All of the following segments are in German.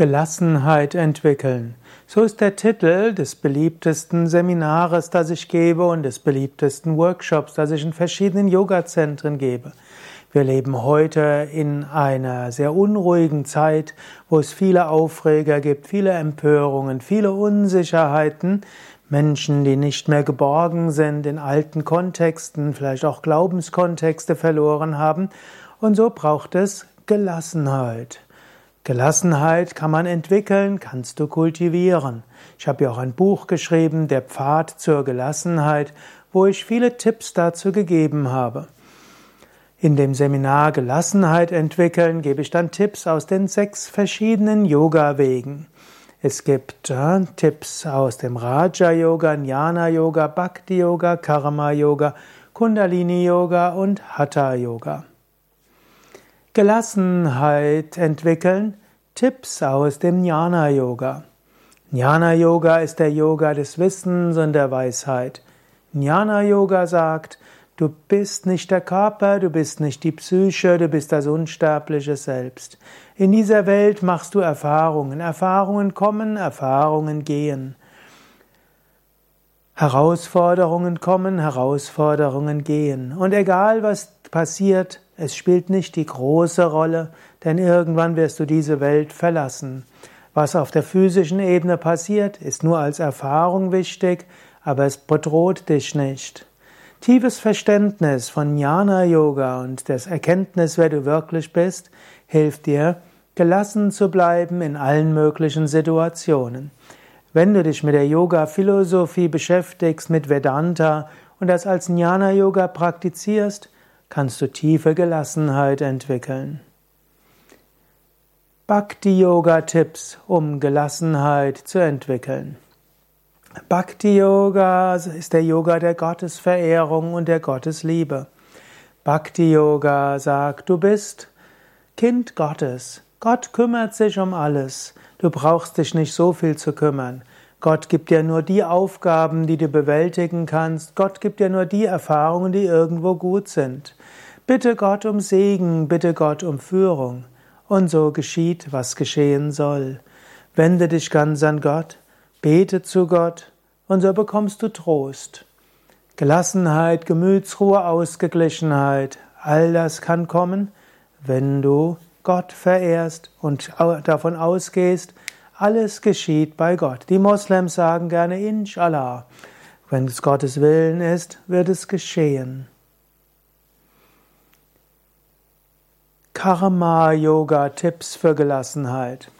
Gelassenheit entwickeln. So ist der Titel des beliebtesten Seminares, das ich gebe und des beliebtesten Workshops, das ich in verschiedenen Yogazentren gebe. Wir leben heute in einer sehr unruhigen Zeit, wo es viele Aufreger gibt, viele Empörungen, viele Unsicherheiten, Menschen, die nicht mehr geborgen sind, in alten Kontexten, vielleicht auch Glaubenskontexte verloren haben. Und so braucht es Gelassenheit. Gelassenheit kann man entwickeln, kannst du kultivieren. Ich habe ja auch ein Buch geschrieben, Der Pfad zur Gelassenheit, wo ich viele Tipps dazu gegeben habe. In dem Seminar Gelassenheit entwickeln gebe ich dann Tipps aus den sechs verschiedenen Yoga-Wegen. Es gibt äh, Tipps aus dem Raja Yoga, Jnana Yoga, Bhakti Yoga, Karma Yoga, Kundalini Yoga und Hatha Yoga. Gelassenheit entwickeln, Tipps aus dem Jnana Yoga. Jnana Yoga ist der Yoga des Wissens und der Weisheit. Jnana Yoga sagt, du bist nicht der Körper, du bist nicht die Psyche, du bist das unsterbliche Selbst. In dieser Welt machst du Erfahrungen. Erfahrungen kommen, Erfahrungen gehen. Herausforderungen kommen, Herausforderungen gehen. Und egal was passiert, es spielt nicht die große Rolle, denn irgendwann wirst du diese Welt verlassen. Was auf der physischen Ebene passiert, ist nur als Erfahrung wichtig, aber es bedroht dich nicht. Tiefes Verständnis von Jnana Yoga und das Erkenntnis, wer du wirklich bist, hilft dir, gelassen zu bleiben in allen möglichen Situationen. Wenn du dich mit der Yoga-Philosophie beschäftigst, mit Vedanta und das als Jnana Yoga praktizierst, kannst du tiefe Gelassenheit entwickeln. Bhakti-Yoga-Tipps, um Gelassenheit zu entwickeln. Bhakti-Yoga ist der Yoga der Gottesverehrung und der Gottesliebe. Bhakti-Yoga sagt, du bist Kind Gottes. Gott kümmert sich um alles. Du brauchst dich nicht so viel zu kümmern. Gott gibt dir nur die Aufgaben, die du bewältigen kannst. Gott gibt dir nur die Erfahrungen, die irgendwo gut sind. Bitte Gott um Segen, bitte Gott um Führung. Und so geschieht, was geschehen soll. Wende dich ganz an Gott, bete zu Gott, und so bekommst du Trost. Gelassenheit, Gemütsruhe, Ausgeglichenheit, all das kann kommen, wenn du Gott verehrst und davon ausgehst, alles geschieht bei Gott. Die Moslems sagen gerne Inshallah. Wenn es Gottes Willen ist, wird es geschehen. Karma-Yoga-Tipps für Gelassenheit.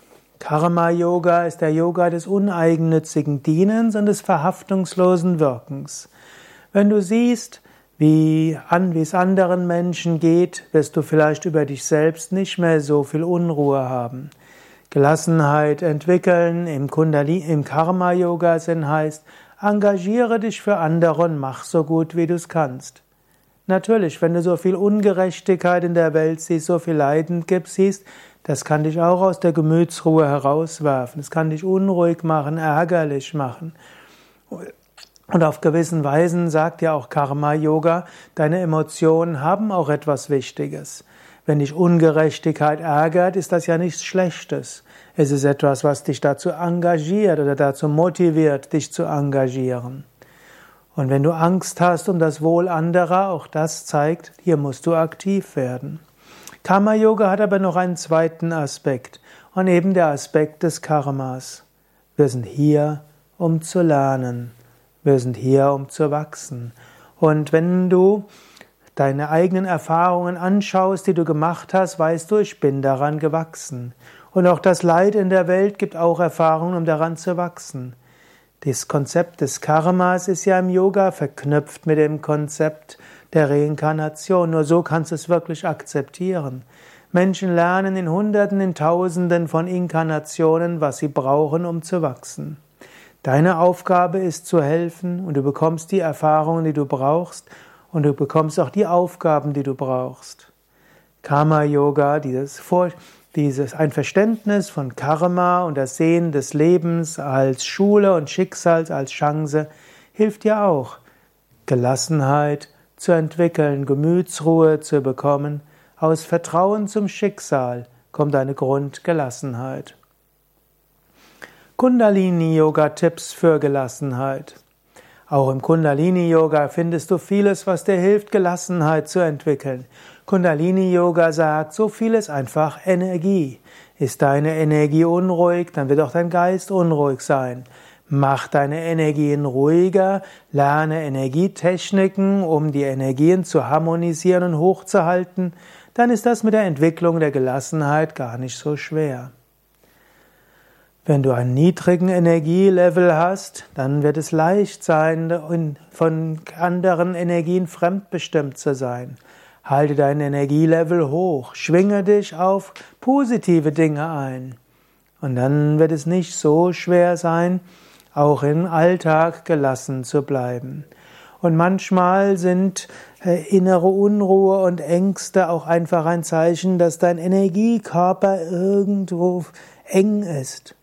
Karma-Yoga ist der Yoga des uneigennützigen Dienens und des verhaftungslosen Wirkens. Wenn du siehst, wie an, wie es anderen Menschen geht, wirst du vielleicht über dich selbst nicht mehr so viel Unruhe haben. Gelassenheit entwickeln im Kundali, im Karma-Yoga-Sinn heißt, engagiere dich für andere und mach so gut, wie du es kannst. Natürlich, wenn du so viel Ungerechtigkeit in der Welt siehst, so viel Leiden gibt, siehst, das kann dich auch aus der Gemütsruhe herauswerfen. Es kann dich unruhig machen, ärgerlich machen. Und auf gewissen Weisen sagt ja auch Karma Yoga, deine Emotionen haben auch etwas Wichtiges. Wenn dich Ungerechtigkeit ärgert, ist das ja nichts Schlechtes. Es ist etwas, was dich dazu engagiert oder dazu motiviert, dich zu engagieren. Und wenn du Angst hast um das Wohl anderer, auch das zeigt, hier musst du aktiv werden. Karma Yoga hat aber noch einen zweiten Aspekt und eben der Aspekt des Karmas. Wir sind hier, um zu lernen. Wir sind hier, um zu wachsen. Und wenn du deine eigenen Erfahrungen anschaust, die du gemacht hast, weißt du, ich bin daran gewachsen. Und auch das Leid in der Welt gibt auch Erfahrungen, um daran zu wachsen. Das Konzept des Karmas ist ja im Yoga verknüpft mit dem Konzept der Reinkarnation. Nur so kannst du es wirklich akzeptieren. Menschen lernen in Hunderten, in Tausenden von Inkarnationen, was sie brauchen, um zu wachsen. Deine Aufgabe ist zu helfen und du bekommst die Erfahrungen, die du brauchst und du bekommst auch die Aufgaben, die du brauchst. Karma Yoga, dieses, Vor dieses ein Verständnis von Karma und das Sehen des Lebens als Schule und Schicksals als Chance hilft dir auch, Gelassenheit zu entwickeln, Gemütsruhe zu bekommen. Aus Vertrauen zum Schicksal kommt eine Grundgelassenheit. Kundalini-Yoga-Tipps für Gelassenheit. Auch im Kundalini-Yoga findest du vieles, was dir hilft, Gelassenheit zu entwickeln. Kundalini-Yoga sagt, so viel ist einfach Energie. Ist deine Energie unruhig, dann wird auch dein Geist unruhig sein. Mach deine Energien ruhiger, lerne Energietechniken, um die Energien zu harmonisieren und hochzuhalten, dann ist das mit der Entwicklung der Gelassenheit gar nicht so schwer. Wenn du einen niedrigen Energielevel hast, dann wird es leicht sein, von anderen Energien fremdbestimmt zu sein. Halte dein Energielevel hoch, schwinge dich auf positive Dinge ein. Und dann wird es nicht so schwer sein, auch im Alltag gelassen zu bleiben. Und manchmal sind äh, innere Unruhe und Ängste auch einfach ein Zeichen, dass dein Energiekörper irgendwo eng ist.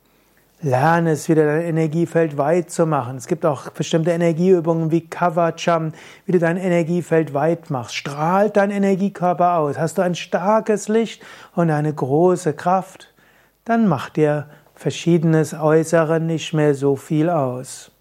Lerne es wieder, dein Energiefeld weit zu machen. Es gibt auch bestimmte Energieübungen wie Kavacham, wie du dein Energiefeld weit machst. Strahlt dein Energiekörper aus. Hast du ein starkes Licht und eine große Kraft, dann mach dir verschiedenes Äußere nicht mehr so viel aus.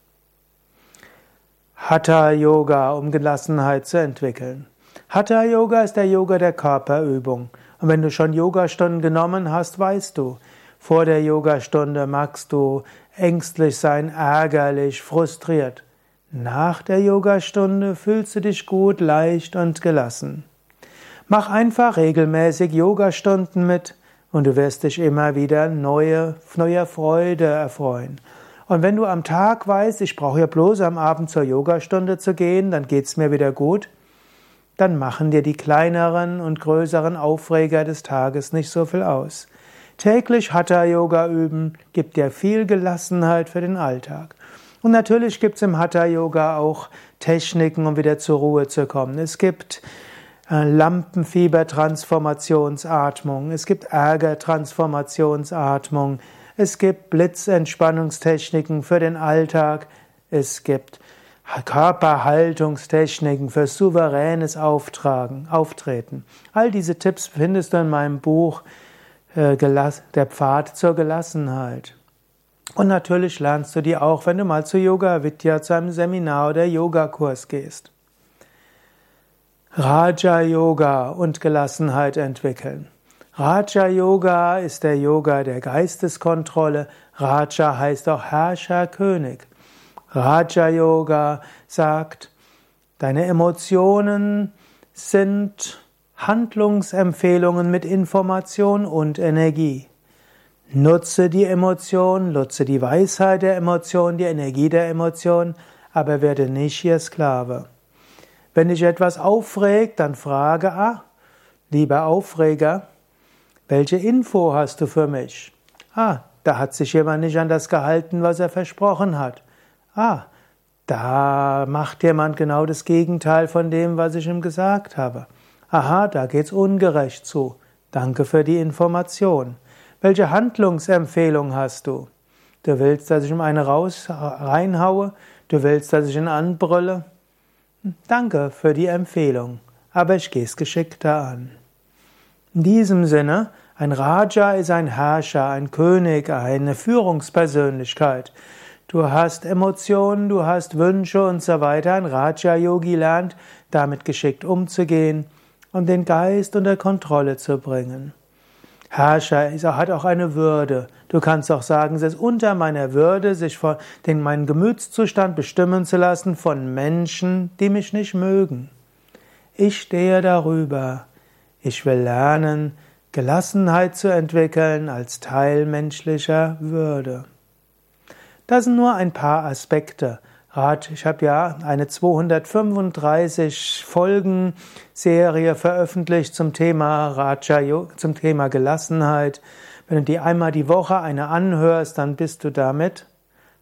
Hatha Yoga, um Gelassenheit zu entwickeln. Hatha Yoga ist der Yoga der Körperübung. Und wenn du schon Yogastunden genommen hast, weißt du, vor der Yogastunde magst du ängstlich sein, ärgerlich, frustriert. Nach der Yogastunde fühlst du dich gut, leicht und gelassen. Mach einfach regelmäßig Yogastunden mit und du wirst dich immer wieder neue, neuer Freude erfreuen. Und wenn du am Tag weißt, ich brauche ja bloß am Abend zur Yogastunde zu gehen, dann geht's mir wieder gut, dann machen dir die kleineren und größeren Aufreger des Tages nicht so viel aus. Täglich Hatha Yoga üben gibt dir viel Gelassenheit für den Alltag. Und natürlich gibt es im Hatha Yoga auch Techniken, um wieder zur Ruhe zu kommen. Es gibt äh, Lampenfieber-Transformationsatmung, es gibt Ärger-Transformationsatmung, es gibt Blitzentspannungstechniken für den Alltag, es gibt Körperhaltungstechniken für souveränes Auftragen, Auftreten. All diese Tipps findest du in meinem Buch der Pfad zur Gelassenheit. Und natürlich lernst du die auch, wenn du mal zu Yoga Vidya zu einem Seminar oder Yogakurs gehst. Raja Yoga und Gelassenheit entwickeln. Raja Yoga ist der Yoga der Geisteskontrolle. Raja heißt auch Herrscher, König. Raja Yoga sagt, deine Emotionen sind Handlungsempfehlungen mit Information und Energie. Nutze die Emotion, nutze die Weisheit der Emotion, die Energie der Emotion, aber werde nicht ihr Sklave. Wenn dich etwas aufregt, dann frage, ah, lieber Aufreger, welche Info hast du für mich? Ah, da hat sich jemand nicht an das gehalten, was er versprochen hat. Ah, da macht jemand genau das Gegenteil von dem, was ich ihm gesagt habe. Aha, da geht's ungerecht zu. Danke für die Information. Welche Handlungsempfehlung hast du? Du willst, dass ich ihm eine raus, reinhaue? Du willst, dass ich ihn anbrülle? Hm, danke für die Empfehlung, aber ich gehe es geschickter an. In diesem Sinne, ein Raja ist ein Herrscher, ein König, eine Führungspersönlichkeit. Du hast Emotionen, du hast Wünsche und so weiter. Ein Raja-Yogi lernt, damit geschickt umzugehen und den Geist unter Kontrolle zu bringen. Herrscher hat auch eine Würde. Du kannst auch sagen, es ist unter meiner Würde, sich von den, meinen Gemütszustand bestimmen zu lassen von Menschen, die mich nicht mögen. Ich stehe darüber. Ich will lernen, Gelassenheit zu entwickeln als Teil menschlicher Würde. Das sind nur ein paar Aspekte. Ich habe ja eine 235 Folgen Serie veröffentlicht zum Thema Raja, zum Thema Gelassenheit. Wenn du die einmal die Woche eine anhörst, dann bist du damit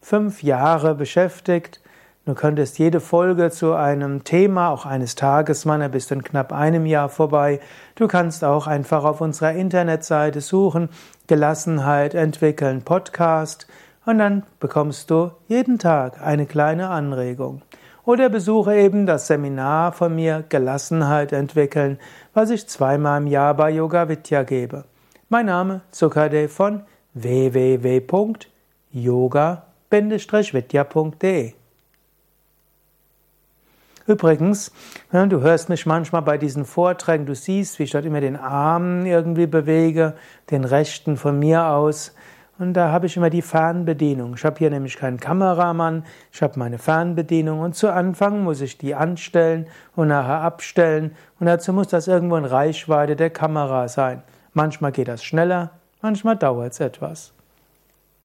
fünf Jahre beschäftigt. Du könntest jede Folge zu einem Thema, auch eines Tages machen, bist in knapp einem Jahr vorbei. Du kannst auch einfach auf unserer Internetseite suchen, Gelassenheit entwickeln Podcast und dann bekommst du jeden Tag eine kleine Anregung. Oder besuche eben das Seminar von mir Gelassenheit entwickeln, was ich zweimal im Jahr bei Yoga Vidya gebe. Mein Name Sukade von www.yoga-vidya.de yoga-vidya.de. Übrigens, du hörst mich manchmal bei diesen Vorträgen, du siehst, wie ich dort immer den Arm irgendwie bewege, den rechten von mir aus. Und da habe ich immer die Fernbedienung. Ich habe hier nämlich keinen Kameramann, ich habe meine Fernbedienung und zu Anfang muss ich die anstellen und nachher abstellen und dazu muss das irgendwo in Reichweite der Kamera sein. Manchmal geht das schneller, manchmal dauert es etwas.